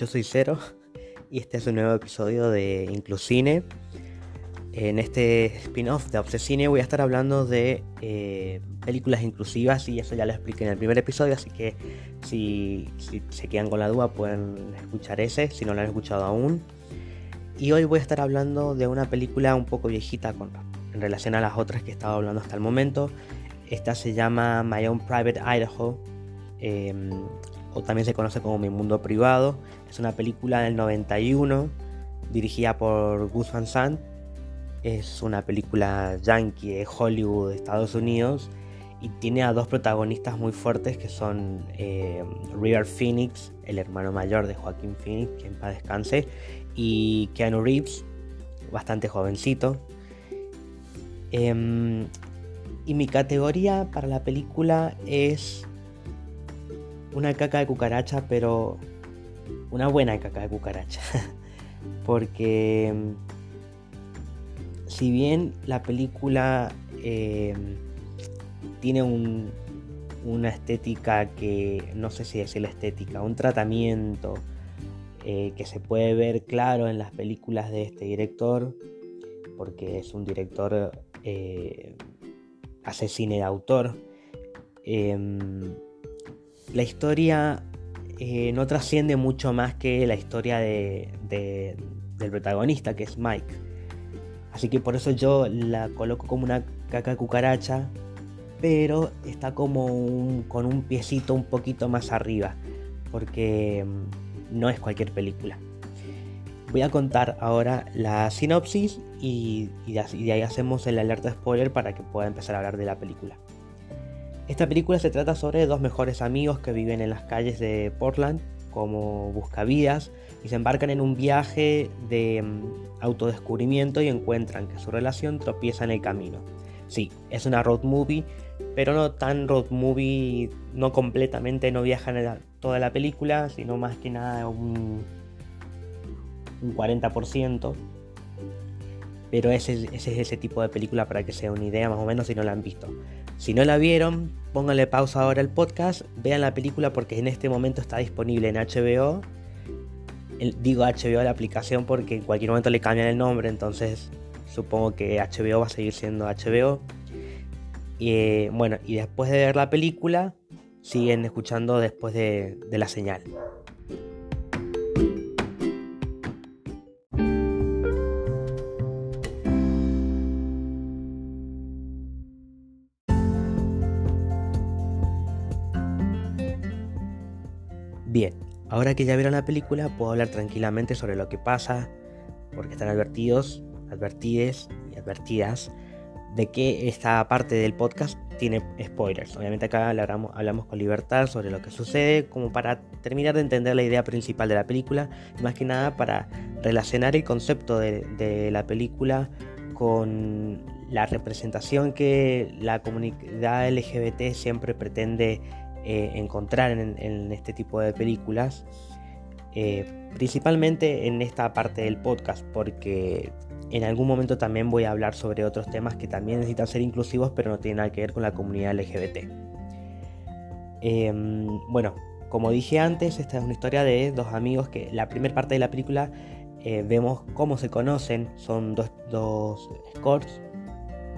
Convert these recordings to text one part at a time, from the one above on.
Yo soy Cero y este es un nuevo episodio de Inclusine. En este spin-off de Obsesine voy a estar hablando de eh, películas inclusivas y eso ya lo expliqué en el primer episodio, así que si, se quedan con la duda pueden escuchar ese, si no lo han escuchado aún. Y hoy voy a estar hablando de una película un poco viejita con, en relación a las otras que he hablando hasta el momento. Esta se llama My Own Private Idaho. Em, o también se conoce como Mi Mundo Privado. Es una película del 91 dirigida por Gus Van Sant. Es una película yankee de Hollywood, de Estados Unidos, y tiene a dos protagonistas muy fuertes que son eh, River Phoenix, el hermano mayor de Joaquín Phoenix, que en paz descanse, y Keanu Reeves, bastante jovencito. Em, y mi categoría para la película es una caca de cucaracha, pero una buena caca de cucaracha. Porque si bien la película eh, tiene una estética que, no sé si decir la estética, un tratamiento eh, que se puede ver claro en las películas de este director, porque es un director, eh, hace cine de autor. Em, la historia eh, no trasciende mucho más que la historia del protagonista, que es Mike. Así que por eso yo la coloco como una caca cucaracha, pero está como con un piecito un poquito más arriba, porque mm, no es cualquier película. Voy a contar ahora la sinopsis y, y de ahí hacemos el alerta spoiler para que pueda empezar a hablar de la película. Esta película se trata sobre dos mejores amigos que viven en las calles de Portland como buscavidas y se embarcan en un viaje de mm, autodescubrimiento y encuentran que su relación tropieza en el camino. Sí, es una road movie, pero no tan road movie, no completamente, no viajan en toda la película, sino más que nada un, un 40%. Pero ese, ese es ese tipo de película para que sea una idea más o menos si no la han visto. Si no la vieron, pónganle pausa ahora al podcast, vean la película porque en este momento está disponible en HBO. digo HBO la aplicación porque en cualquier momento le cambian el nombre, entonces supongo que HBO va a seguir siendo HBO. Y eh, bueno, y después de ver la película, siguen escuchando después de la señal. Ahora que ya vieron la película, puedo hablar tranquilamente sobre lo que pasa, porque están advertidos, advertides y advertidas de que esta parte del podcast tiene spoilers. Obviamente acá hablamos, hablamos, con libertad sobre lo que sucede, como para terminar de entender la idea principal de la película, y más que nada para relacionar el concepto de, de la película con la representación que la comunidad LGBT siempre pretende eh, encontrar en, este tipo de películas, eh, principalmente en esta parte del podcast, porque en algún momento también voy a hablar sobre otros temas que también necesitan ser inclusivos, pero no tienen nada que ver con la comunidad LGBT. Em, bueno, como dije antes, esta es una historia de dos amigos que la primera parte de la película eh, vemos cómo se conocen, son dos, dos escorts,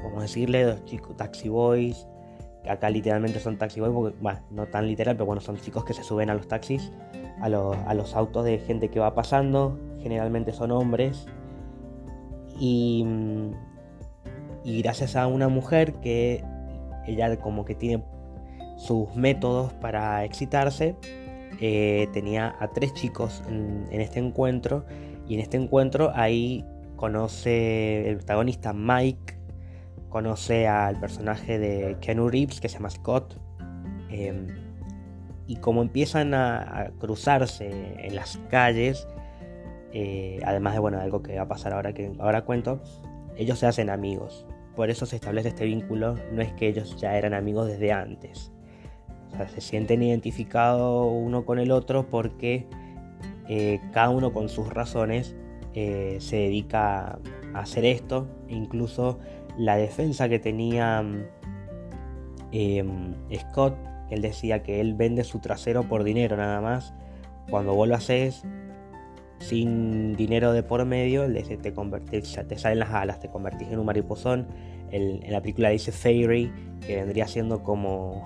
vamos a decirle, dos chicos, taxi boys, acá literalmente son taxi boys, porque, no tan literal, pero bueno, son chicos que se suben a los taxis, a, los autos de gente que va pasando, generalmente son hombres, y, y gracias a una mujer que ella como que tiene sus métodos para excitarse, eh, tenía a tres chicos en, este encuentro. Y en este encuentro ahí conoce el protagonista Mike conoce al personaje de Keanu Reeves que se llama Scott. Em, y como empiezan a, cruzarse en las calles, eh, además de bueno, algo que va a pasar ahora que ahora cuento, ellos se hacen amigos. Por eso se establece este vínculo, no es que ellos ya eran amigos desde antes. O sea, se sienten identificados uno con el otro porque eh, cada uno con sus razones eh, se dedica a hacer esto. Incluso la defensa que tenía em, Scott, él decía que él vende su trasero por dinero nada más, cuando vos haces sin dinero de por medio, te, te salen las alas, te convertís en un mariposón. en la película dice Fairy, que vendría siendo como,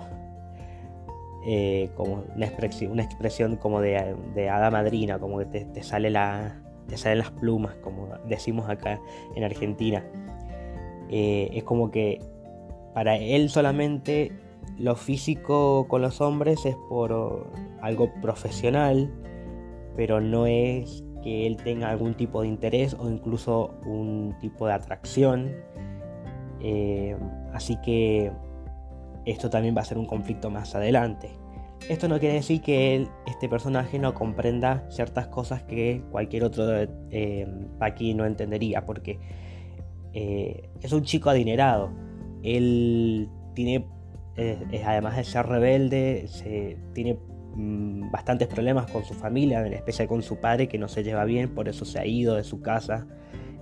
eh, como una, expresión, una expresión como de, de hada madrina, como que te, sale la, te salen las plumas, como decimos acá en Argentina. Eh, es como que para él solamente lo físico con los hombres es por algo profesional, pero no es que él tenga algún tipo de interés o incluso un tipo de atracción. Eh, así que esto también va a ser un conflicto más adelante. Esto no quiere decir que este personaje no comprenda ciertas cosas que cualquier otro eh, no entendería, porque eh, es un chico adinerado. Él tiene además de ser rebelde, se, tiene mm, bastantes problemas con su familia, en especial con su padre que no se lleva bien, por eso se ha ido de su casa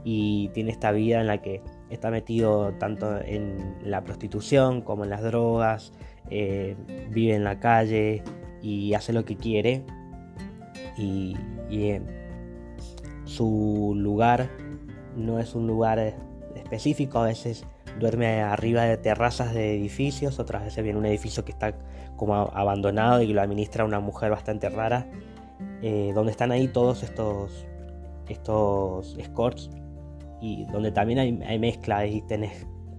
y tiene esta vida en la que está metido tanto en la prostitución como en las drogas, eh, vive en la calle y hace lo que quiere y, y su lugar no es un lugar específico, a veces duerme arriba de terrazas de edificios, otras veces viene un edificio que está como abandonado y lo administra una mujer bastante rara, eh, donde están ahí todos estos, estos escorts y donde también hay, mezcla, hay,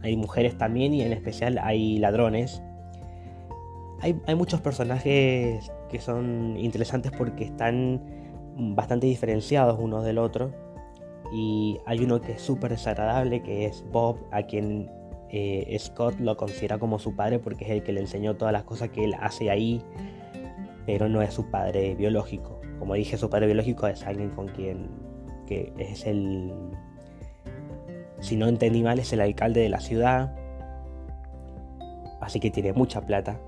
hay mujeres también y en especial hay ladrones. Hay, hay muchos personajes que son interesantes porque están bastante diferenciados unos del otro y hay uno que es súper desagradable, que es Bob, a quien eh, Scott lo considera como su padre porque es el que le enseñó todas las cosas que él hace ahí, pero no es su padre biológico. Como dije, su padre biológico es alguien con quien que es el, si no entendí mal, es el alcalde de la ciudad, así que tiene mucha plata.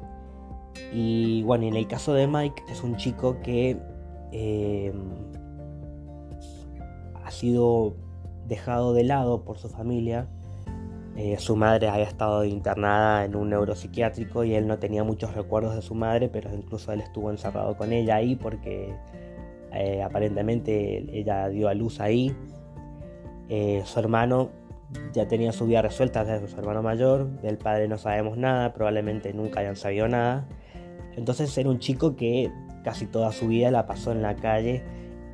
Y bueno, en el caso de Mike es un chico que eh, ha sido dejado de lado por su familia. Eh, su madre había estado internada en un neuropsiquiátrico y él no tenía muchos recuerdos de su madre, pero incluso él estuvo encerrado con ella ahí porque eh, aparentemente ella dio a luz ahí. Eh, su hermano ya tenía su vida resuelta desde su hermano mayor, del padre no sabemos nada, probablemente nunca hayan sabido nada. Entonces era un chico que casi toda su vida la pasó en la calle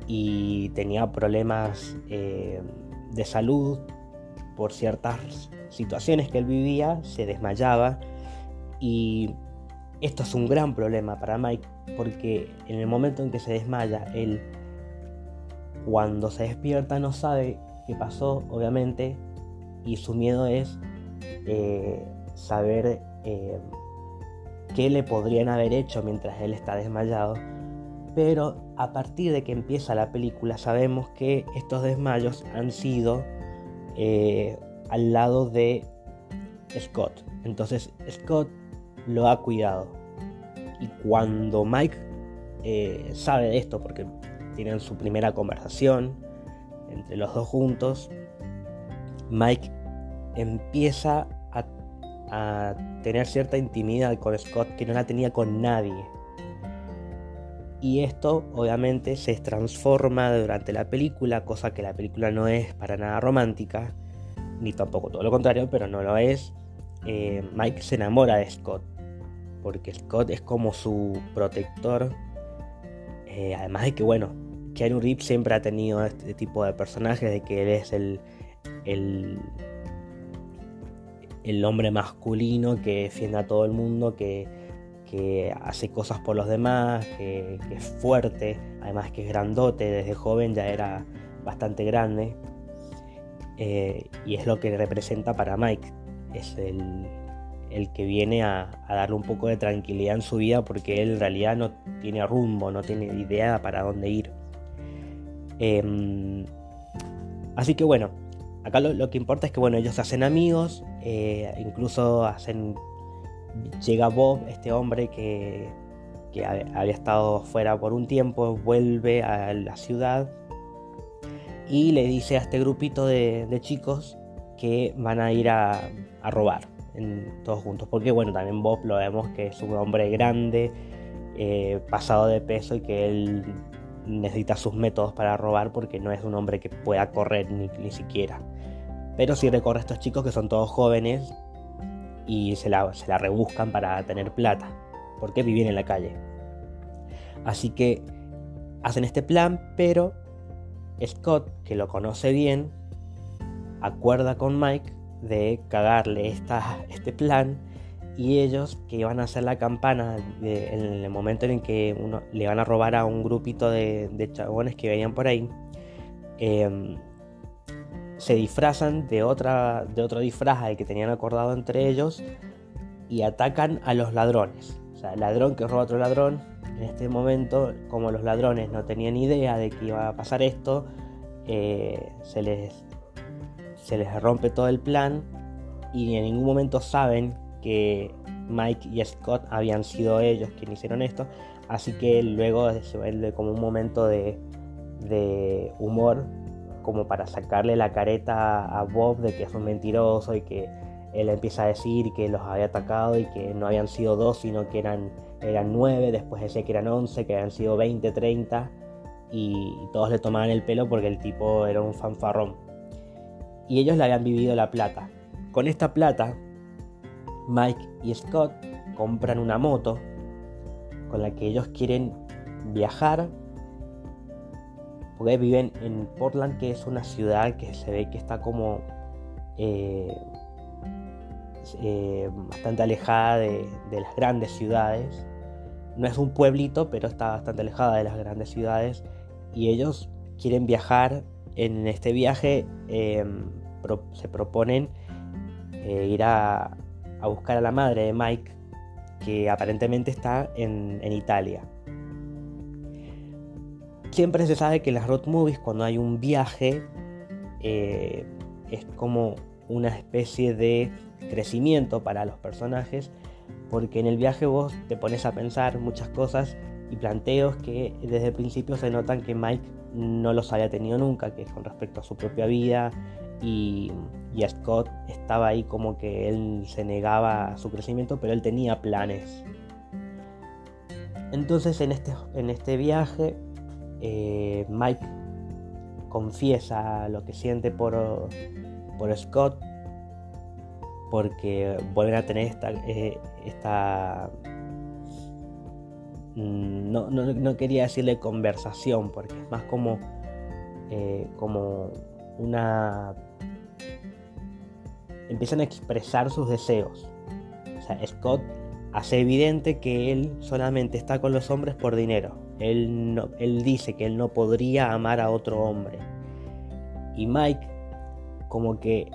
y tenía problemas eh, de salud por ciertas situaciones que él vivía, se desmayaba. Y esto es un gran problema para Mike porque en el momento en que se desmaya, él cuando se despierta no sabe qué pasó, obviamente, y su miedo es eh, saber eh, qué le podrían haber hecho mientras él está desmayado. Pero a partir de que empieza la película sabemos que estos desmayos han sido eh, al lado de Scott. Entonces Scott lo ha cuidado. Y cuando Mike eh, sabe de esto, porque tienen su primera conversación entre los dos juntos, Mike empieza a, a tener cierta intimidad con Scott que no la tenía con nadie y esto obviamente se transforma durante la película, cosa que la película no es para nada romántica, ni tampoco todo lo contrario, pero no lo es. Eh, Mike se enamora de Scott, porque Scott es como su protector. Eh, además de que, bueno, Keanu Reeves siempre ha tenido este tipo de personajes, de que él es el, el, el hombre masculino que defiende a todo el mundo, que que hace cosas por los demás, que, es fuerte, además que es grandote, desde joven ya era bastante grande. Eh, y es lo que representa para Mike. Es el, que viene a, darle un poco de tranquilidad en su vida porque él en realidad no tiene rumbo, no tiene idea para dónde ir. Em, así que bueno, acá lo, que importa es que bueno, ellos se hacen amigos, eh, incluso hacen llega Bob, este hombre que, había estado fuera por un tiempo, vuelve a la ciudad y le dice a este grupito de, chicos que van a ir a, robar todos juntos. Porque bueno, también Bob lo vemos que es un hombre grande eh, pasado de peso y que él necesita sus métodos para robar porque no es un hombre que pueda correr ni, ni siquiera. Pero sí recorre a estos chicos que son todos jóvenes y se la, se la rebuscan para tener plata, porque viven en la calle. Así que hacen este plan, pero Scott, que lo conoce bien, acuerda con Mike de cagarle esta, este plan y ellos que iban a hacer la campana en el momento en que uno, le van a robar a un grupito de, chabones que venían por ahí, em, se disfrazan de, otra, de otro disfraz al que tenían acordado entre ellos y atacan a los ladrones. O sea, ladrón que roba a otro ladrón, en este momento, como los ladrones no tenían idea de que iba a pasar esto, eh, se, les, se les rompe todo el plan y en ningún momento saben que Mike y Scott habían sido ellos quienes hicieron esto, así que luego se como un momento de, de humor como para sacarle la careta a Bob de que es un mentiroso y que él empieza a decir que los había atacado y que no habían sido dos, sino que eran, eran nueve, después decía que eran once, que habían sido veinte, treinta, y todos le tomaban el pelo porque el tipo era un fanfarrón. Y ellos le habían vivido la plata. Con esta plata, Mike y Scott compran una moto con la que ellos quieren viajar porque viven en Portland, que es una ciudad que se ve que está como eh, eh, bastante alejada de, las grandes ciudades. No es un pueblito, pero está bastante alejada de las grandes ciudades. Y ellos quieren viajar. En este viaje em, se proponen eh, ir a, buscar a la madre de Mike, que aparentemente está en Italia siempre se sabe que las road movies cuando hay un viaje eh, es como una especie de crecimiento para los personajes porque en el viaje vos te pones a pensar muchas cosas y planteos que desde el principio se notan que Mike no los había tenido nunca, que con respecto a su propia vida y, y a Scott estaba ahí como que él se negaba a su crecimiento, pero él tenía planes. Entonces en este, en este viaje eh, Mike confiesa lo que siente por, por Scott porque vuelven a tener esta, eh, esta mm, no, quería decirle conversación porque es más como eh, como una empiezan a expresar sus deseos. O sea Scott hace evidente que él solamente está con los hombres por dinero él, él dice que él no podría amar a otro hombre. Y Mike, como que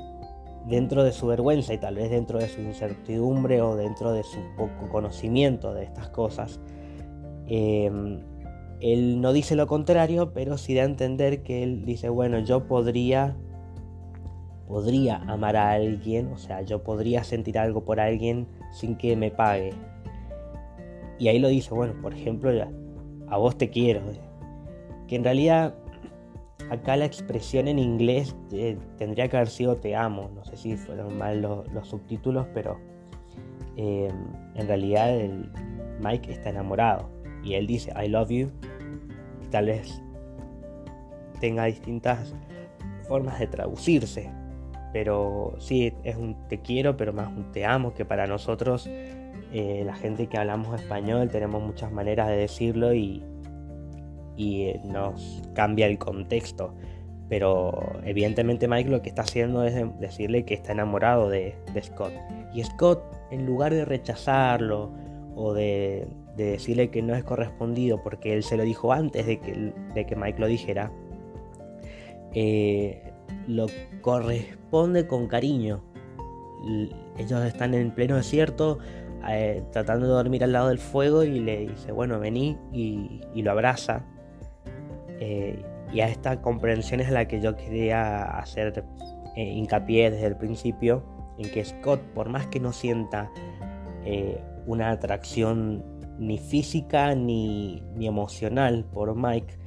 dentro de su vergüenza y tal vez dentro de su incertidumbre o dentro de su poco conocimiento de estas cosas, em, él no dice lo contrario, pero sí da a entender que él dice, bueno, yo podría, podría amar a alguien, o sea, yo podría sentir algo por alguien sin que me pague. Y ahí lo dice, bueno, por ejemplo, a vos te quiero. Que en realidad acá la expresión en inglés eh, tendría que haber sido te amo. No sé si fueron mal los subtítulos, pero em, en realidad Mike está enamorado y él dice I love you. tal vez tenga distintas formas de traducirse. Pero sí, es un te quiero, pero más un te amo, que para nosotros eh, la gente que hablamos español tenemos muchas maneras de decirlo y, eh, nos cambia el contexto. Pero evidentemente Mike lo que está haciendo es decirle que está enamorado de, Scott. Y Scott, en lugar de rechazarlo o de, decirle que no es correspondido porque él se lo dijo antes de que, de que Mike lo dijera, eh, lo corresponde con cariño. Ellos están en pleno desierto, eh, tratando de dormir al lado del fuego y le dice, bueno, vení y, lo abraza. Eh, y a esta comprensión es a la que yo quería hacer eh, hincapié desde el principio, en que Scott, por más que no sienta una atracción ni física ni, ni emocional por Mike,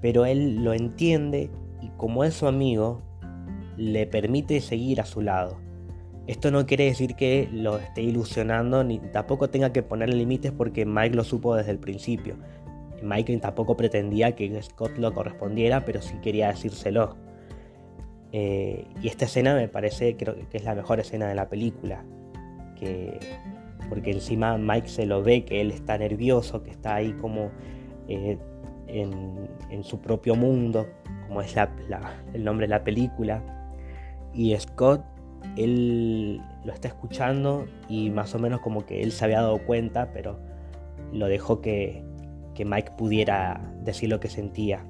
pero él lo entiende y como es su amigo, le permite seguir a su lado Esto no quiere decir que lo esté ilusionando ni tampoco tenga que ponerle límites porque Mike lo supo desde el principio. Mike tampoco pretendía que Scott lo correspondiera, pero sí quería decírselo. Eh, y esta escena me parece creo que es la mejor escena de la película. Que, porque encima Mike se lo ve que él está nervioso, que está ahí como eh, en, su propio mundo, como es el nombre de la película. Y Scott, él lo está escuchando y más o menos como que él se había dado cuenta, pero lo dejó que, Mike pudiera decir lo que sentía.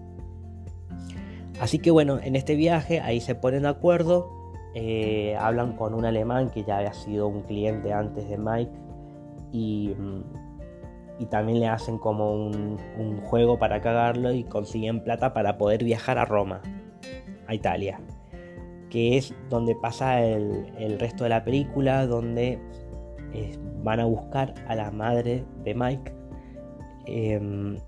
Así que bueno, en este viaje ahí se ponen de acuerdo, eh, hablan con un alemán que ya había sido un cliente antes de Mike y, y también le hacen como un, juego para cagarlo y consiguen plata para poder viajar a Roma, a Italia, que es donde pasa el, resto de la película, donde eh, van a buscar a la madre de Mike Em,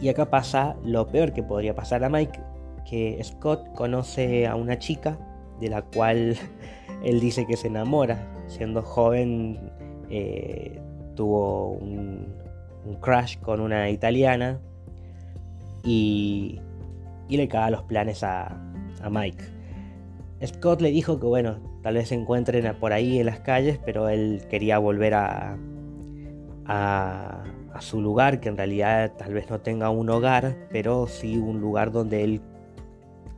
y acá pasa lo peor que podría pasar a Mike, que Scott conoce a una chica de la cual él dice que se enamora. Siendo joven eh, tuvo un, crash con una italiana y, le caga los planes a, Mike. Scott le dijo que bueno, tal vez se encuentren por ahí en las calles, pero él quería volver a, a, su lugar, que en realidad tal vez no tenga un hogar, pero sí un lugar donde él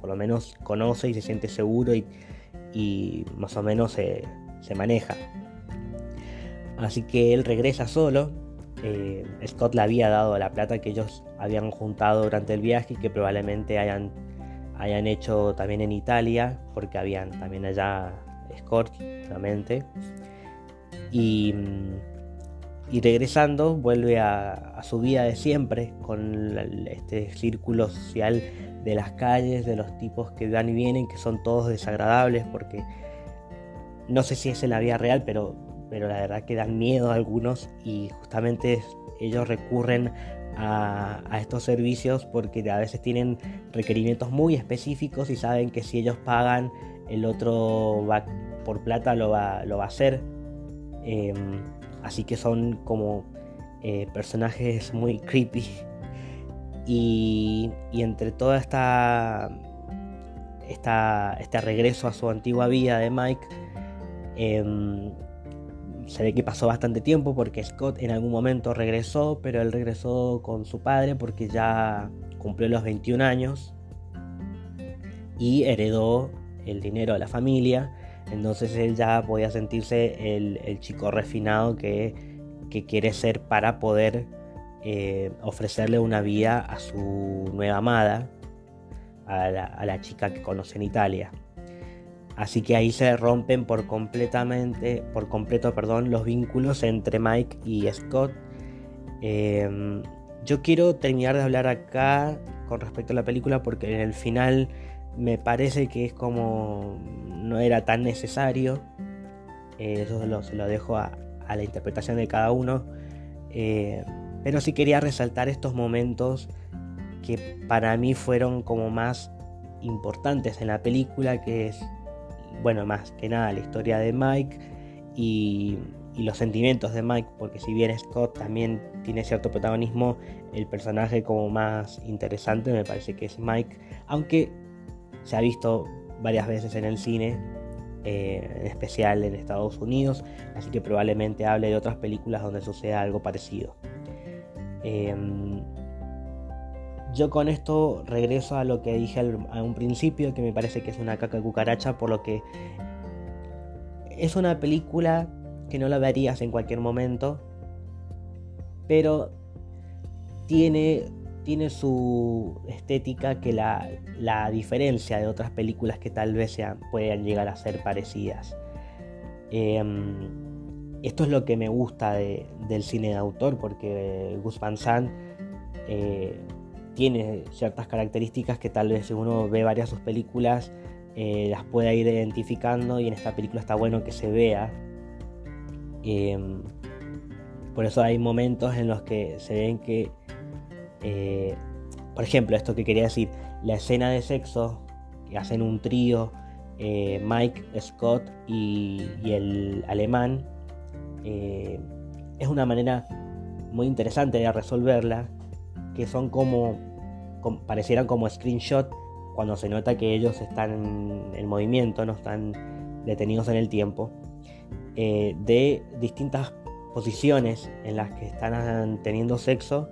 por lo menos conoce y se siente seguro y, más o menos se, maneja. Así que él regresa solo. Eh, Scott le había dado la plata que ellos habían juntado durante el viaje y que probablemente hayan, hayan hecho también en Italia, porque habían también allá Scott, obviamente. Y y regresando vuelve a, su vida de siempre, con este círculo social de las calles, de los tipos que van y vienen, que son todos desagradables, porque no sé si es en la vida real, pero, pero la verdad que dan miedo a algunos y justamente ellos recurren a, estos servicios porque a veces tienen requerimientos muy específicos y saben que si ellos pagan, el otro va por plata lo va, lo va a hacer. Em, Así que son como eh, personajes muy creepy. Y, entre toda esta, este regreso a su antigua vida de Mike, em, se ve que pasó bastante tiempo porque Scott en algún momento regresó, pero él regresó con su padre porque ya cumplió los 21 años y heredó el dinero de la familia entonces él ya podía sentirse el, chico refinado que, quiere ser para poder eh, ofrecerle una vida a su nueva amada, a la, chica que conoce en Italia. Así que ahí se rompen por completamente, por completo, perdón, los vínculos entre Mike y Scott. Em, yo quiero terminar de hablar acá con respecto a la película porque en el final me parece que es como no era tan necesario. Eh, eso se lo dejo a, la interpretación de cada uno. Eh, pero sí quería resaltar estos momentos que para mí fueron como más importantes en la película, que es, bueno, más que nada la historia de Mike y, los sentimientos de Mike, porque si bien Scott también tiene cierto protagonismo, el personaje como más interesante me parece que es Mike, aunque se ha visto varias veces en el cine, eh, en especial en Estados Unidos, así que probablemente hable de otras películas donde suceda algo parecido. Em, yo con esto regreso a lo que dije a un principio, que me parece que es una caca cucaracha, por lo que es una película que no la verías en cualquier momento, pero tiene tiene su estética que la, diferencia de otras películas que tal vez sean, puedan llegar a ser parecidas. Em, esto es lo que me gusta del cine de autor, porque Gus Van Sant eh, tiene ciertas características que tal vez si uno ve varias de sus películas eh, las pueda ir identificando y en esta película está bueno que se vea. Em, por eso hay momentos en los que se ven que eh, por ejemplo, esto que quería decir, la escena de sexo que hacen un trío eh, Mike, Scott y, el alemán, eh, es una manera muy interesante de resolverla, que son como, parecieran como screenshot cuando se nota que ellos están en movimiento, no están detenidos en el tiempo, eh, de distintas posiciones en las que están teniendo sexo,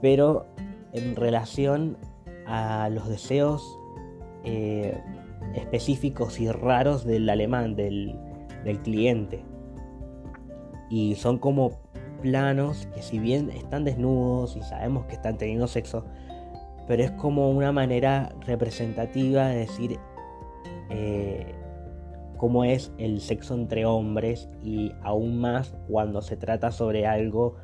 pero en relación a los deseos eh, específicos y raros del alemán, del, del cliente. Y son como planos que si bien están desnudos y sabemos que están teniendo sexo, pero es como una manera representativa de decir eh, cómo es el sexo entre hombres y aún más cuando se trata sobre algo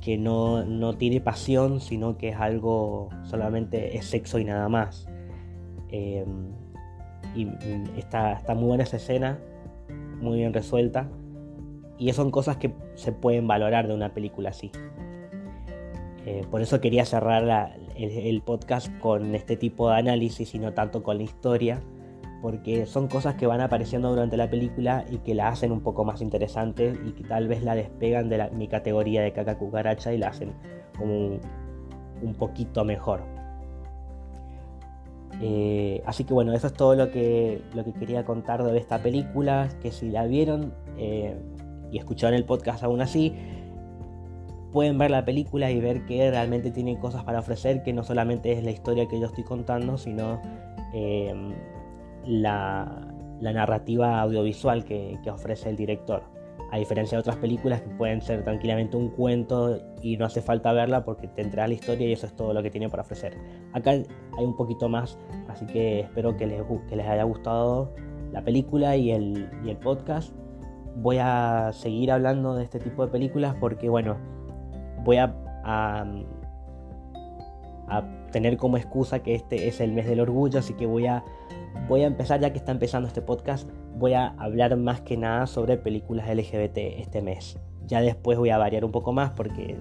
que no, tiene pasión, sino que es algo solamente es sexo y nada más. Em, y está, está muy buena esa escena, muy bien resuelta. Y son cosas que se pueden valorar de una película así. Eh, por eso quería cerrar el, podcast con este tipo de análisis y no tanto con la historia, porque son cosas que van apareciendo durante la película y que la hacen un poco más interesante y que tal vez la despegan de mi categoría de caca cucaracha y la hacen como un, poquito mejor. Eh, así que bueno, eso es todo lo que, lo que quería contar de esta película, que si la vieron eh, y escucharon el podcast aún así, pueden ver la película y ver que realmente tiene cosas para ofrecer, que no solamente es la historia que yo estoy contando, sino em, la, narrativa audiovisual que, ofrece el director. A diferencia de otras películas que pueden ser tranquilamente un cuento y no hace falta verla porque te entra la historia y eso es todo lo que tiene para ofrecer. Acá hay un poquito más, así que espero que les, que les haya gustado la película y el, y el podcast. Voy a seguir hablando de este tipo de películas porque, bueno, voy a, tener como excusa que este es el mes del orgullo, así que voy a, empezar, ya que está empezando este podcast, voy a hablar más que nada sobre películas LGBT este mes. Ya después voy a variar un poco más porque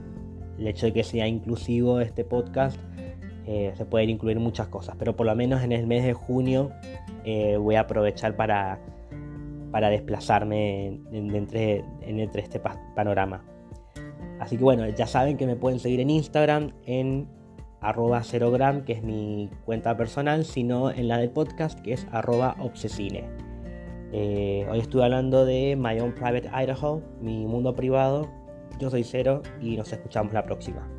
el hecho de que sea inclusivo este podcast eh, se pueden incluir muchas cosas, pero por lo menos en el mes de junio eh, voy a aprovechar para, desplazarme entre este panorama. Así que bueno, ya saben que me pueden seguir en Instagram en arroba cerogram, que es mi cuenta personal, sino en la de podcast, que es arroba obsesine. Eh, hoy estuve hablando de My Own Private Idaho, mi mundo privado. Yo soy Cero y nos escuchamos la próxima.